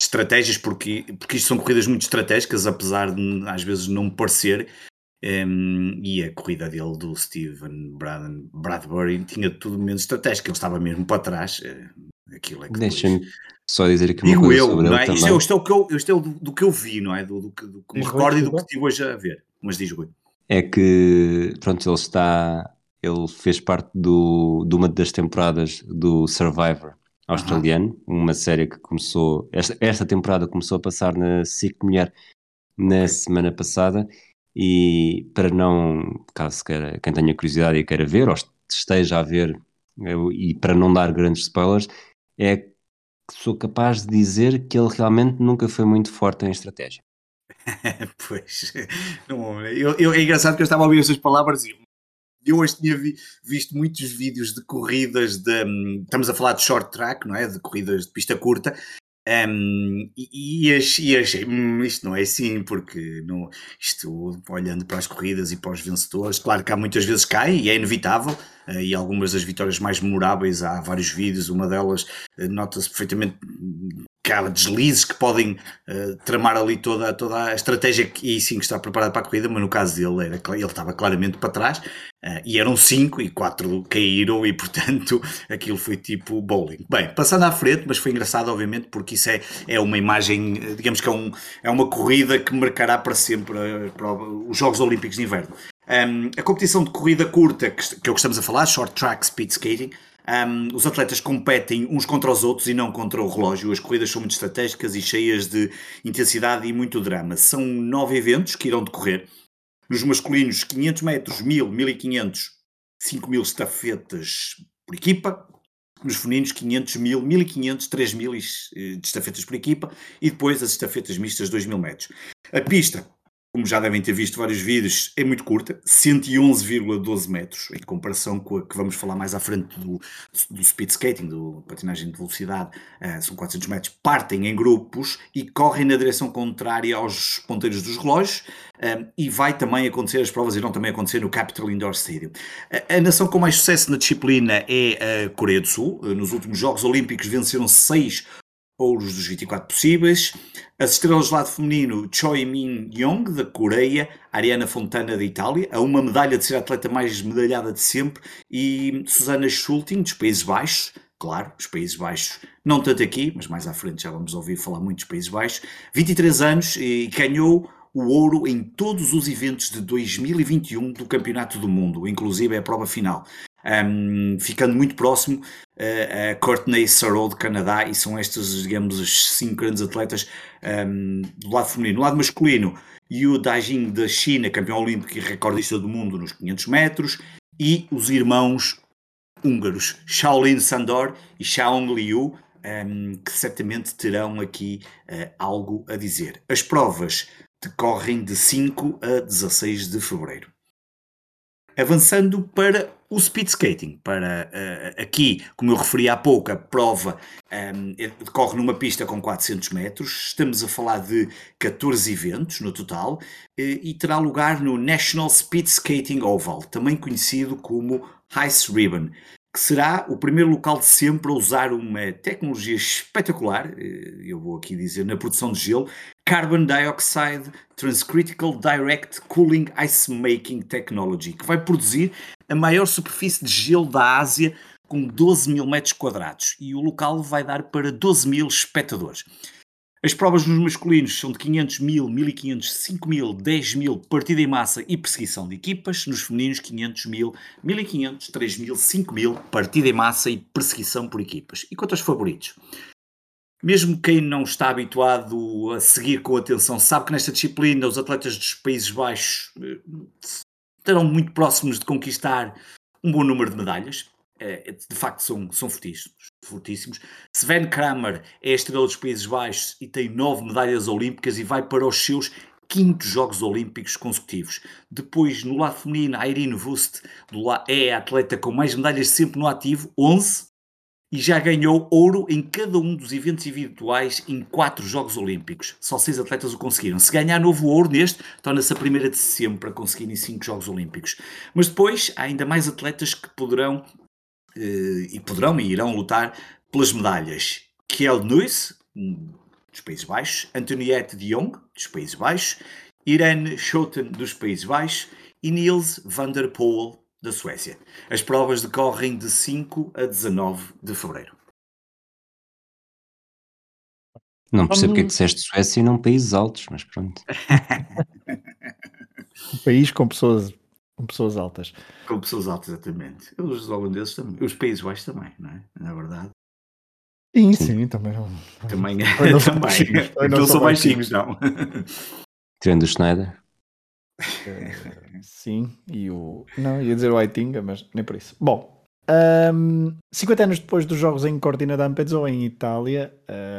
estratégias, porque, porque isto são corridas muito estratégicas, apesar de às vezes não me parecer. Em, e a corrida dele do Steven Brad- Bradbury tinha tudo menos estratégico, ele estava mesmo para trás. eh, Aquilo é que Deixa-me só dizer aqui uma Digo coisa eu, sobre não é? Isto, é, isto é o que eu, isto é o do, do que eu vi, não é? Do, do, que- do que me recordo e do que estive hoje a ver. Mas diz Rui. É que, pronto, ele está. Ele fez parte do, de uma das temporadas do Survivor australiano, uma série que começou. Esta, esta temporada começou a passar na SIC Mulher na semana passada. E para não, caso queira, quem tenha curiosidade e queira ver, ou esteja a ver, eu- e para não dar grandes spoilers, é que sou capaz de dizer que ele realmente nunca foi muito forte em estratégia. pois, não, eu, eu- é engraçado que eu estava a ouvir estas palavras e eu hoje tinha vi- visto muitos vídeos de corridas de. hum, Estamos a falar de short track, não é? De corridas de pista curta. Hum, e, e achei, "Hum, isto não é assim, porque não, isto, olhando para as corridas e para os vencedores, claro que há muitas vezes cai e é inevitável, eh, e algumas das vitórias mais memoráveis, há vários vídeos, uma delas eh, nota-se perfeitamente hum, que há deslizes que podem eh, tramar ali toda, toda a estratégia que, e sim que está preparado para a corrida, mas no caso dele era, ele estava claramente para trás eh, e eram cinco e quatro caíram e portanto aquilo foi tipo bowling. Bem, passando à frente, mas foi engraçado obviamente porque isso é, é uma imagem, eh, digamos que é, um, é uma corrida que marcará para sempre para os Jogos Olímpicos de Inverno. Um, a competição de corrida curta, que, que é o que estamos a falar, short track speed skating, um, os atletas competem uns contra os outros e não contra o relógio. As corridas são muito estratégicas e cheias de intensidade e muito drama. São nove eventos que irão decorrer. Nos masculinos, 500 metros, 1000, 1500, 5000 estafetas por equipa. Nos femininos, 500, 1000, 1500, 3000 de estafetas por equipa. E depois as estafetas mistas, 2000 metros. A pista como já devem ter visto vários vídeos, é muito curta, 111,12 metros, em comparação com a que vamos falar mais à frente do, do speed skating, do patinagem de velocidade, uh, são 400 metros. Partem em grupos e correm na direção contrária aos ponteiros dos relógios, um, e vai também acontecer, as provas irão também acontecer no Capital Indoor Stadium. A, a nação com mais sucesso na disciplina é a Coreia do Sul. Nos últimos Jogos Olímpicos venceram seis ouros dos 24 possíveis. As estrelas do lado feminino, Choi Min Young, da Coreia, Ariana Fontana, da Itália, a uma medalha de ser a atleta mais medalhada de sempre, e Susana Schulting, dos Países Baixos, claro, os Países Baixos, não tanto aqui, mas mais à frente já vamos ouvir falar muito dos Países Baixos, 23 anos e ganhou o ouro em todos os eventos de 2021 do Campeonato do Mundo, inclusive é a prova final um, ficando muito próximo uh, a Courtney Sarol de Canadá, e são estas, digamos, as cinco grandes atletas um, do lado feminino. Do lado masculino, Yu Daijing da China, campeão olímpico e recordista do mundo nos 500 metros, e os irmãos húngaros, Shaolin Sandor e Shaong Liu, um, que certamente terão aqui uh, algo a dizer. As provas decorrem de 5 a 16 de fevereiro. Avançando para o speed skating, para uh, aqui, como eu referi há pouco, a prova um, ehm, decorre numa pista com 400 metros, estamos a falar de 14 eventos no total, uh, e terá lugar no National Speed Skating Oval, também conhecido como Ice Ribbon, que será o primeiro local de sempre a usar uma tecnologia espetacular, eh, eu vou aqui dizer, na produção de gelo, Carbon Dioxide Transcritical Direct Cooling Ice Making Technology, que vai produzir a maior superfície de gelo da Ásia com 12 mil metros quadrados e o local vai dar para 12 mil espectadores. As provas nos masculinos são de 500 mil, 1500, 5 mil, 10 mil, partida em massa e perseguição de equipas. Nos femininos, 500 mil, 1500, 3 mil, 5 mil, partida em massa e perseguição por equipas. E quanto aos favoritos? Mesmo quem não está habituado a seguir com atenção, sabe que nesta disciplina os atletas dos Países Baixos eh, estarão muito próximos de conquistar um bom número de medalhas. É, de facto são, são fortíssimos, fortíssimos. Sven Kramer é a estrela dos Países Baixos e tem nove medalhas olímpicas e vai para os seus quintos Jogos Olímpicos consecutivos. Depois, no lado feminino, a Irene Wust é a atleta com mais medalhas sempre no ativo, 11, e já ganhou ouro em cada um dos eventos individuais em quatro Jogos Olímpicos. Só seis atletas o conseguiram. Se ganhar novo ouro neste, torna-se a primeira de sempre a conseguir em cinco Jogos Olímpicos. Mas depois há ainda mais atletas que poderão eh, e poderão e irão lutar pelas medalhas. Kiel Nuis, dos Países Baixos, Antoniette de Jong, dos Países Baixos, Irene Schouten, dos Países Baixos e Niels van der Poel, da Suécia. As provas decorrem de 5 a 19 de fevereiro. Não percebo porque é que disseste Suécia e não países altos, mas pronto. um país com pessoas com pessoas altas. Com pessoas altas, exatamente. Os holandeses também. Os Países Baixos também, não é? Na verdade. Sim, sim, também. Também, também. não são baixinhos, não, não são baixinhos, não. Tirando o Schneider. Uh, sim, e o. Não, ia dizer o Aitinga, mas nem por isso. Bom, um, 50 anos depois dos Jogos em Cortina d'Ampezzo, em Itália,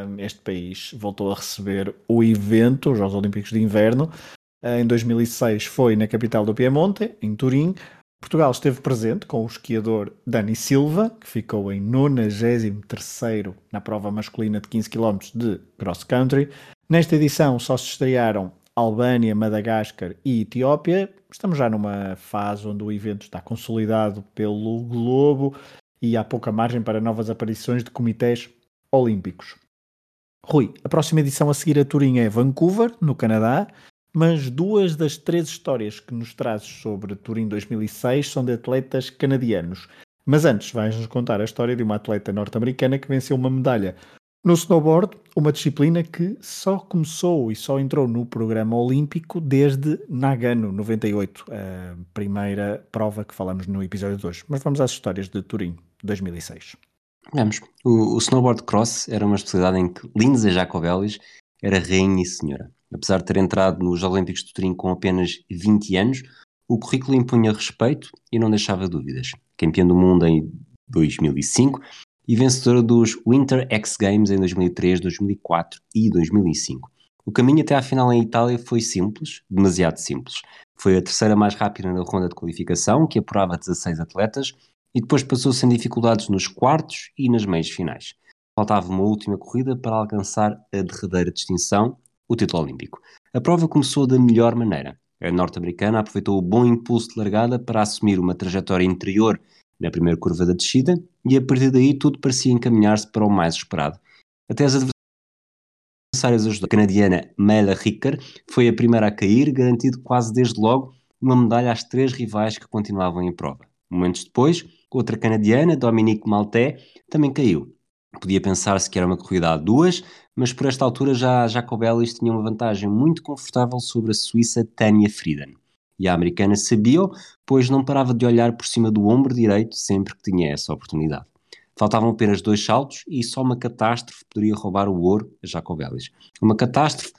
um, este país voltou a receber o evento, os Jogos Olímpicos de Inverno, em 2006 foi na capital do Piemonte, em Turim. Portugal esteve presente com o esquiador Dani Silva, que ficou em 93 na prova masculina de 15 km de cross country. Nesta edição só se estrearam Albânia, Madagascar e Etiópia. Estamos já numa fase onde o evento está consolidado pelo globo e há pouca margem para novas aparições de comitês olímpicos. Rui, a próxima edição a seguir a Turim é Vancouver, no Canadá, mas duas das três histórias que nos trazes sobre Turim 2006 são de atletas canadianos. Mas antes vais-nos contar a história de uma atleta norte-americana que venceu uma medalha No snowboard, uma disciplina que só começou e só entrou no programa olímpico desde Nagano 98, a primeira prova que falamos no episódio 2. Mas vamos às histórias de Turim 2006. Vamos. O, o snowboard cross era uma especialidade em que Lindsay Jacobellis era rainha e senhora. Apesar de ter entrado nos Olímpicos de Turim com apenas 20 anos, o currículo impunha respeito e não deixava dúvidas. Campeã do mundo em 2005 e vencedora dos Winter X Games em 2003, 2004 e 2005. O caminho até à final em Itália foi simples, demasiado simples. Foi a terceira mais rápida na ronda de qualificação, que apurava 16 atletas, e depois passou sem dificuldades nos quartos e nas meias finais. Faltava uma última corrida para alcançar a derradeira distinção, o título olímpico. A prova começou da melhor maneira. A norte-americana aproveitou o bom impulso de largada para assumir uma trajetória interior na primeira curva da descida e a partir daí tudo parecia encaminhar-se para o mais esperado. Até as adversárias ajudaram. A canadiana Mela Ricker foi a primeira a cair, garantindo quase desde logo uma medalha às três rivais que continuavam em prova. Momentos depois, outra canadiana, Dominique Maltais, também caiu. Podia pensar-se que era uma corrida a duas, mas por esta altura já Jacobelis tinha uma vantagem muito confortável sobre a suíça Tanya Frieden. E a americana sabia pois não parava de olhar por cima do ombro direito sempre que tinha essa oportunidade. Faltavam apenas dois saltos e só uma catástrofe poderia roubar o ouro a Jacobelis. Uma catástrofe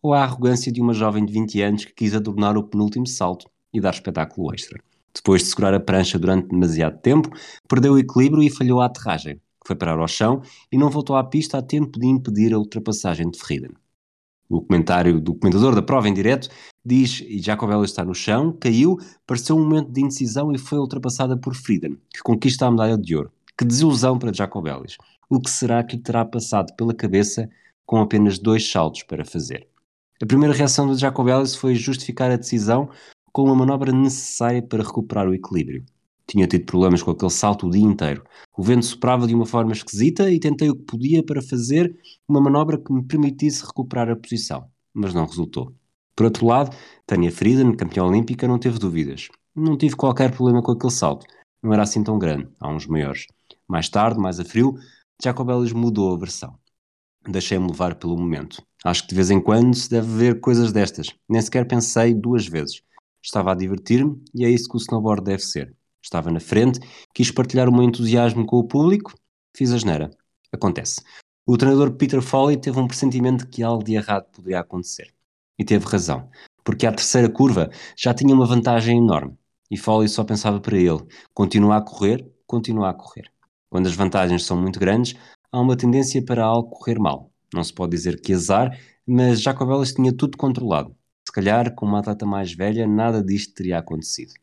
ou a arrogância de uma jovem de 20 anos que quis adornar o penúltimo salto e dar espetáculo extra. Depois de segurar a prancha durante demasiado tempo, perdeu o equilíbrio e falhou a aterragem. Foi parar ao chão e não voltou à pista a tempo de impedir a ultrapassagem de Ferriden. O comentário do comentador da prova em direto diz, e Jacobello está no chão, caiu, pareceu um momento de indecisão e foi ultrapassada por Frieden, que conquista a medalha de ouro. Que desilusão para Jacobellis. O que será que lhe terá passado pela cabeça com apenas dois saltos para fazer? A primeira reação de Jacobellis foi justificar a decisão com uma manobra necessária para recuperar o equilíbrio. Tinha tido problemas com aquele salto o dia inteiro. O vento soprava de uma forma esquisita e tentei o que podia para fazer uma manobra que me permitisse recuperar a posição, mas não resultou. Por outro lado, Tânia Frieden, campeã olímpica, não teve dúvidas. Não tive qualquer problema com aquele salto. Não era assim tão grande, há uns maiores. Mais tarde, mais a frio, Jacobelis mudou a versão. Deixei-me levar pelo momento. Acho que de vez em quando se deve ver coisas destas. Nem sequer pensei duas vezes. Estava a divertir-me e é isso que o snowboard deve ser. Estava na frente, quis partilhar o meu entusiasmo com o público, fiz a geneira. Acontece. O treinador Peter Foley teve um pressentimento que algo de errado poderia acontecer. E teve razão, porque à terceira curva já tinha uma vantagem enorme. E Foley só pensava para ele: continua a correr, continua a correr. Quando as vantagens são muito grandes, há uma tendência para algo correr mal. Não se pode dizer que azar, mas Jacobelas tinha tudo controlado. Se calhar, com uma atleta mais velha, nada disto teria acontecido.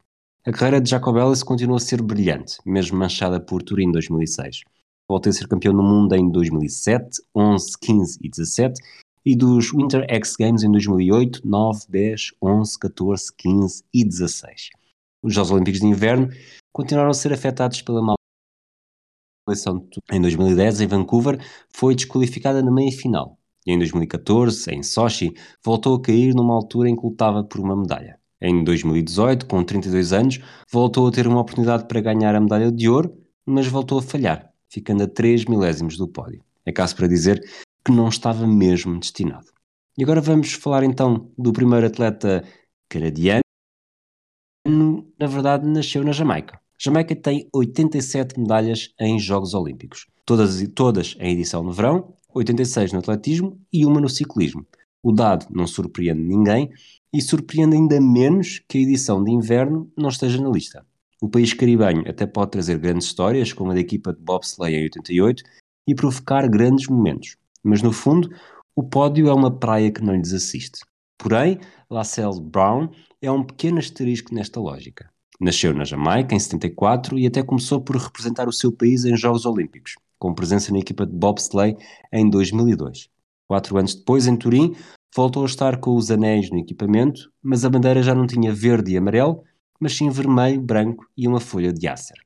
A carreira de Jacobellis continuou a ser brilhante, mesmo manchada por Turim 2006. Voltou a ser campeão do mundo em 2007, 11, 15 e 17 e dos Winter X Games em 2008, 9, 10, 11, 14, 15 e 16. Os Jogos Olímpicos de Inverno continuaram a ser afetados pela mal eleição em 2010 em Vancouver foi desqualificada na meia final e em 2014 em Sochi voltou a cair numa altura em que lutava por uma medalha. Em 2018, com 32 anos, voltou a ter uma oportunidade para ganhar a medalha de ouro, mas voltou a falhar, ficando a 3 milésimos do pódio. É caso para dizer que não estava mesmo destinado. E agora vamos falar então do primeiro atleta canadiano. Na verdade, nasceu na Jamaica. Jamaica tem 87 medalhas em Jogos Olímpicos, todas, todas em edição no verão, 86 no atletismo e uma no ciclismo. O dado não surpreende ninguém e surpreende ainda menos que a edição de inverno não esteja na lista. O país caribenho até pode trazer grandes histórias, como a da equipa de bobsleigh em 88, e provocar grandes momentos. Mas no fundo, o pódio é uma praia que não lhes assiste. Porém, Lascelles Brown é um pequeno asterisco nesta lógica. Nasceu na Jamaica em 74 e até começou por representar o seu país em Jogos Olímpicos, com presença na equipa de bobsleigh em 2002. Quatro anos depois, em Turim, voltou a estar com os anéis no equipamento, mas a bandeira já não tinha verde e amarelo, mas sim vermelho, branco e uma folha de ácer.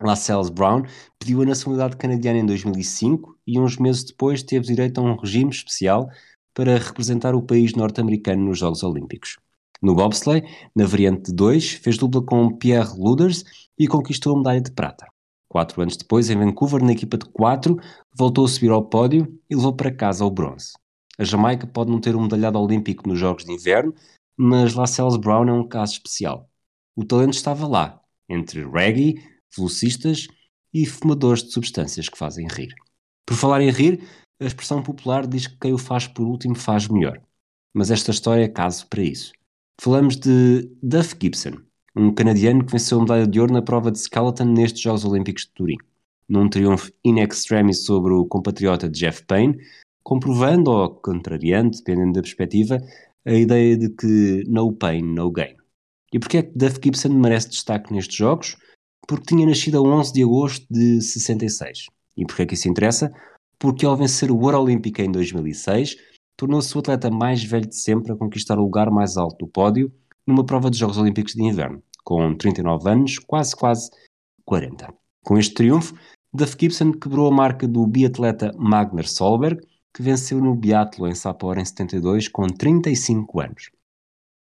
Lascelles Brown pediu a nacionalidade canadiana em 2005 e uns meses depois teve direito a um regime especial para representar o país norte-americano nos Jogos Olímpicos. No bobsleigh, na variante de 2, fez dupla com Pierre Luders e conquistou a medalha de prata. Quatro anos depois, em Vancouver, na equipa de quatro, voltou a subir ao pódio e levou para casa o bronze. A Jamaica pode não ter um medalhado olímpico nos Jogos de Inverno, mas Lascelles Brown é um caso especial. O talento estava lá, entre reggae, velocistas e fumadores de substâncias que fazem rir. Por falar em rir, a expressão popular diz que quem o faz por último faz melhor. Mas esta história é caso para isso. Falamos de Duff Gibson, um canadiano que venceu a medalha de ouro na prova de skeleton nestes Jogos Olímpicos de Turim. Num triunfo in extremis sobre o compatriota Jeff Payne, comprovando ou contrariando, dependendo da perspectiva, a ideia de que no pain, no gain. E porquê é que Duff Gibson merece destaque nestes Jogos? Porque tinha nascido a 11 de agosto de 66. E porquê é que isso interessa? Porque ao vencer o Ouro Olímpico em 2006, tornou-se o atleta mais velho de sempre a conquistar o lugar mais alto do pódio numa prova de Jogos Olímpicos de Inverno, com 39 anos, quase quase 40. Com este triunfo, Duff Gibson quebrou a marca do biatleta Magner Solberg, que venceu no biatlo em Sapporo em 72 com 35 anos.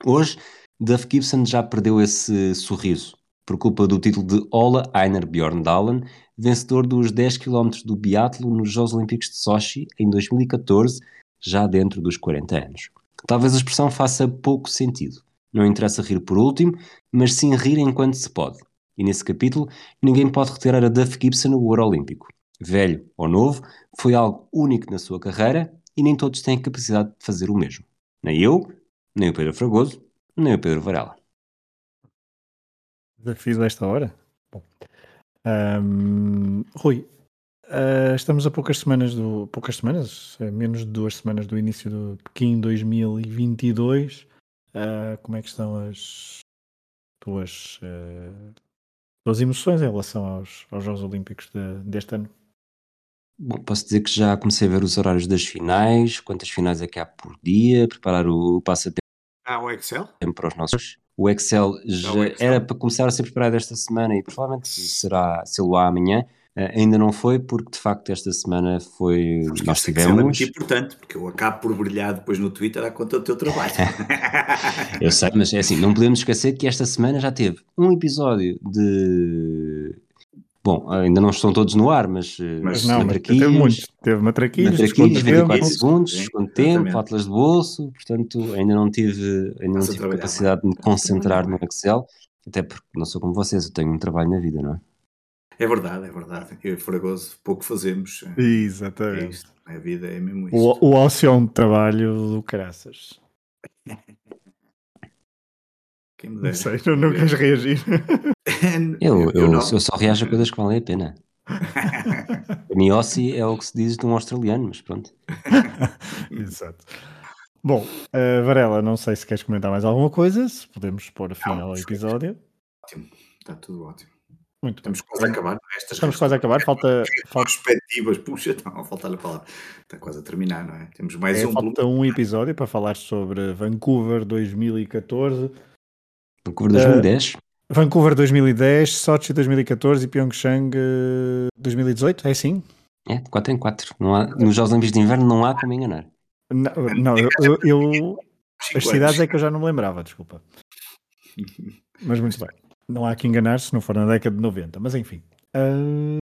Hoje, Duff Gibson já perdeu esse sorriso por culpa do título de Ola Einar Bjorndalen, vencedor dos 10 km do biatlo nos Jogos Olímpicos de Sochi em 2014, já dentro dos 40 anos. Talvez a expressão faça pouco sentido. Não interessa rir por último, mas sim rir enquanto se pode. E nesse capítulo, ninguém pode retirar a Duff Gibson o ouro olímpico. Velho ou novo, foi algo único na sua carreira e nem todos têm capacidade de fazer o mesmo. Nem eu, nem o Pedro Fragoso, nem o Pedro Varela. Desafio desta hora? Bom. Um, Rui, uh, estamos a poucas semanas do. Poucas semanas, menos de duas semanas do início do Pequim 2022. Uh, como é que estão as tuas, uh, tuas emoções em relação aos, aos Jogos Olímpicos de, deste ano? Bom, posso dizer que já comecei a ver os horários das finais, quantas finais é que há por dia, preparar o passatempo Ah, o Excel? para os nossos. O Excel já o Excel. era para começar a ser preparado esta semana e provavelmente será, se lo há amanhã. Eh, ainda não foi, porque de facto esta semana foi. Porque Nós este Excel é muito tivemos. importante, porque eu acabo por brilhar depois no Twitter à conta do teu trabalho. Eu sei, mas é assim, não podemos esquecer que esta semana já teve um episódio de. Bom, ainda não estão todos no ar, mas. eh, Mas não, mas teve muitos. Teve matraquilhos, Matraquilhos, desconto de 24 tempo. segundos, Sim, de tempo, atlas de bolso, portanto ainda não tive, ainda não tive capacidade de me concentrar no Excel, até porque não sou como vocês, eu tenho um trabalho na vida, não é? É verdade, é verdade. Eu e Fragoso pouco fazemos. É Exatamente. isto. A vida é mesmo isto. O, o ócio é um trabalho do caraças. Quem me Não sei, não, não queres reagir. Eu, eu, não. eu só reajo a coisas que valem a pena. A Miossi é o que se diz de um australiano, mas pronto. Exato. Bom, eh, Varela, não sei se queres comentar mais alguma coisa, se podemos pôr fim Não, ao perfeito. episódio. Ótimo. Está tudo ótimo. Muito bem. Estamos quase a acabar. não é? Estas Estamos quase a acabar, falta, falta, Perspectivas, puxa, não, a faltar a palavra. Está quase a terminar, não é? Temos mais é, um. falta um episódio para falar sobre Vancouver 2014, Vancouver 2010, Vancouver 2010, Sochi 2014 e Pyeongchang eh, 2018, é assim? é, de 4 em 4. Não há, nos Jogos Olímpicos de Inverno não há como enganar. Não, não, eu, eu- eu- as cidades é que eu já não me lembrava, desculpa. Mas muito bem. Não há que enganar se não for na década de 90, mas enfim. Ah,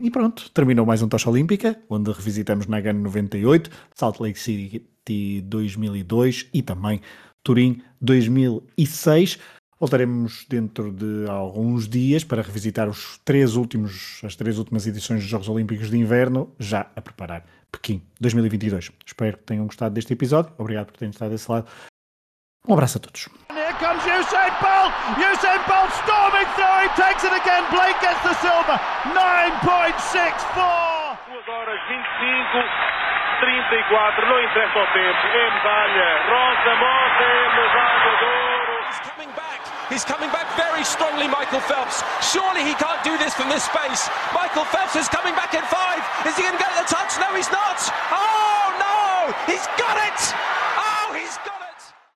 e pronto, terminou mais um Tocha Olímpica, onde revisitamos Nagano 98, Salt Lake City 2002 e também Turim 2006. Voltaremos dentro de alguns dias para revisitar os três últimos, as três últimas edições dos Jogos Olímpicos de Inverno, já a preparar Pequim 2022. Espero que tenham gostado deste episódio. Obrigado por terem estado desse lado. Um abraço a todos. Here comes Usain Bolt. Usain Bolt storming through. He takes it again. Blake gets the silver. 9.64. 2 horas 25, 34, não interessa o tempo. É medalha. Rosa Mota é medalha de ouro. He's coming back. He's coming back very strongly, Michael Phelps. Surely he can't do this from this space. Michael Phelps is coming back in five. Is he going to get the touch? No, he's not. Oh, no. He's got it. Oh, he's got